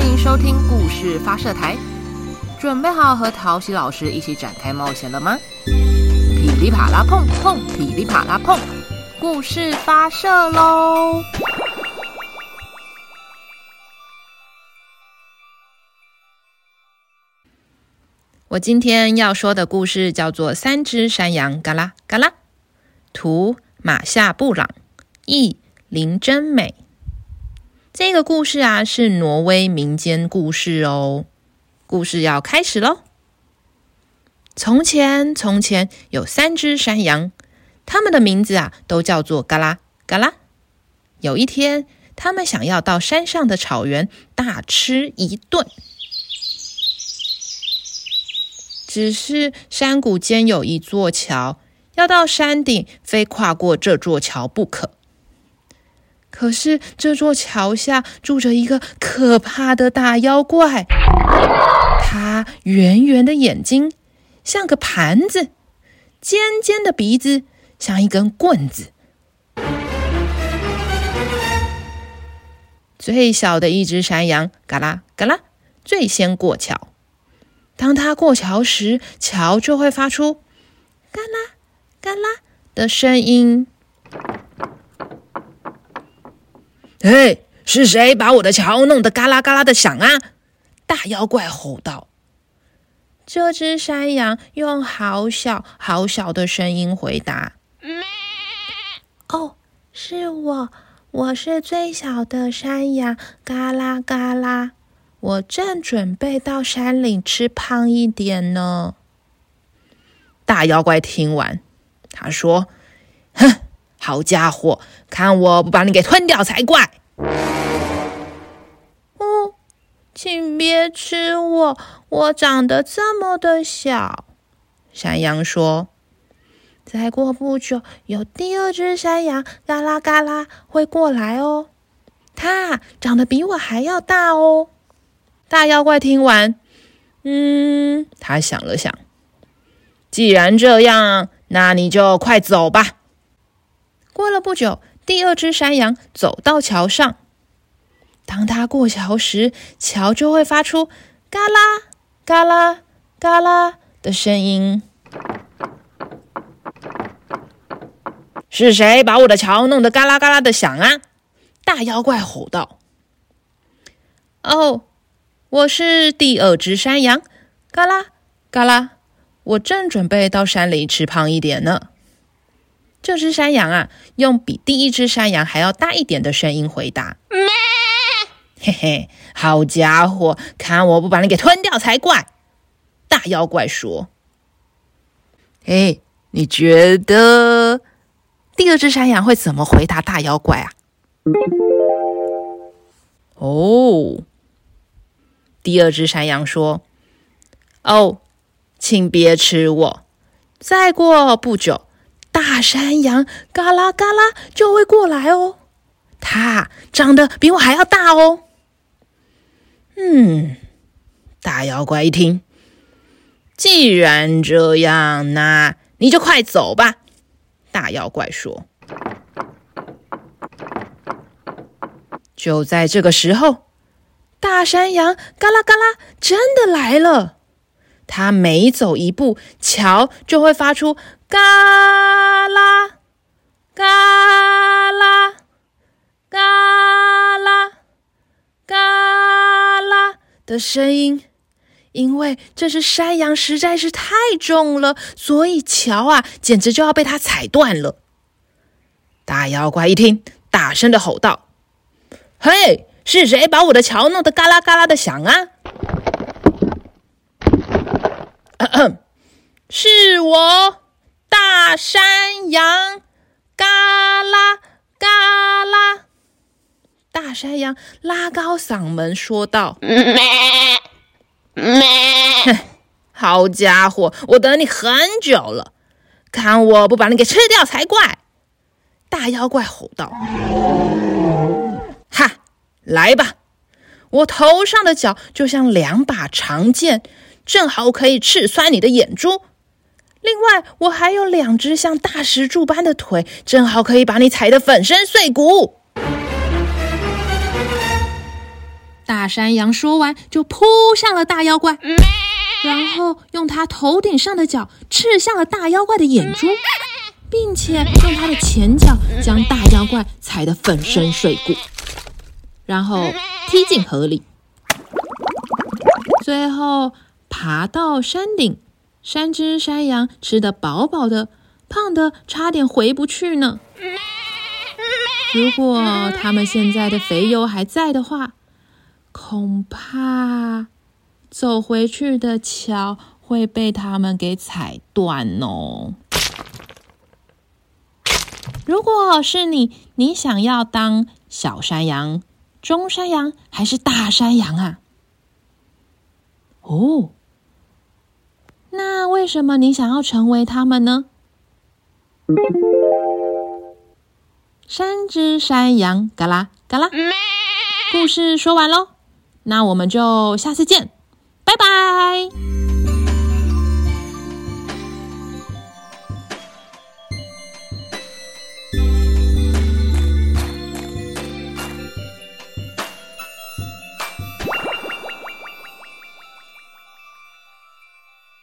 欢迎收听故事发射台，准备好和陶喜老师一起展开冒险了吗？噼里啪啦碰碰，噼里啪啦碰，故事发射喽！我今天要说的故事叫做《三只山羊嘎啦嘎啦》，图马夏布朗，译林真美。这个故事啊，是挪威民间故事哦。故事要开始喽。从前，从前有三只山羊，它们的名字啊，都叫做嘎啦嘎啦。有一天，他们想要到山上的草原大吃一顿，只是山谷间有一座桥，要到山顶，非跨过这座桥不可。可是这座桥下住着一个可怕的大妖怪，它圆圆的眼睛像个盘子，尖尖的鼻子像一根棍子。最小的一只山羊，嘎啦嘎啦，最先过桥。当它过桥时，桥就会发出嘎啦嘎啦的声音。嘿，是谁把我的桥弄得嘎啦嘎啦的响啊？大妖怪吼道。这只山羊用好小好小的声音回答：“哦，是我，我是最小的山羊，嘎啦嘎啦。我正准备到山里吃胖一点呢。”大妖怪听完，他说：“哼。”好家伙，看我不把你给吞掉才怪！哦，请别吃我，我长得这么的小。山羊说：“再过不久，有第二只山羊嘎啦嘎啦会过来哦，它长得比我还要大哦。”大妖怪听完，嗯，他想了想，既然这样，那你就快走吧。过了不久，第二只山羊走到桥上。当它过桥时，桥就会发出“嘎啦嘎啦嘎啦”的声音。是谁把我的桥弄得嘎啦嘎啦的响啊？大妖怪吼道。“哦，我是第二只山羊，嘎啦嘎啦，我正准备到山里吃胖一点呢。”这只山羊啊，用比第一只山羊还要大一点的声音回答：“嘿嘿，好家伙，看我不把你给吞掉才怪！”大妖怪说：“哎，你觉得第二只山羊会怎么回答大妖怪啊？”哦，第二只山羊说：“哦，请别吃我，再过不久。”山羊嘎啦嘎啦就会过来哦，它长得比我还要大哦。嗯，大妖怪一听，既然这样，那你就快走吧。大妖怪说。就在这个时候，大山羊嘎啦嘎啦真的来了。它每走一步，桥就会发出。嘎啦，嘎啦，嘎啦，嘎啦的声音，因为这只山羊实在是太重了，所以桥啊，简直就要被它踩断了。大妖怪一听，大声的吼道：“嘿，是谁把我的桥弄得嘎啦嘎啦的响啊？”咳咳，是我。大山羊，嘎啦嘎啦！大山羊拉高嗓门说道：“咩咩！好家伙，我等你很久了，看我不把你给吃掉才怪！”大妖怪吼道：“哈，来吧！我头上的角就像两把长剑，正好可以刺穿你的眼珠。”另外，我还有两只像大石柱般的腿，正好可以把你踩得粉身碎骨。大山羊说完，就扑向了大妖怪，然后用它头顶上的角刺向了大妖怪的眼珠，并且用它的前脚将大妖怪踩得粉身碎骨，然后踢进河里，最后爬到山顶。三只山羊吃得饱饱的，胖得差点回不去呢。如果他们现在的肥油还在的话，恐怕走回去的桥会被他们给踩断哦。如果是你，你想要当小山羊、中山羊还是大山羊啊？哦。那为什么你想要成为他们呢？三只山羊，嘎啦嘎啦，故事说完喽，那我们就下次见，拜拜。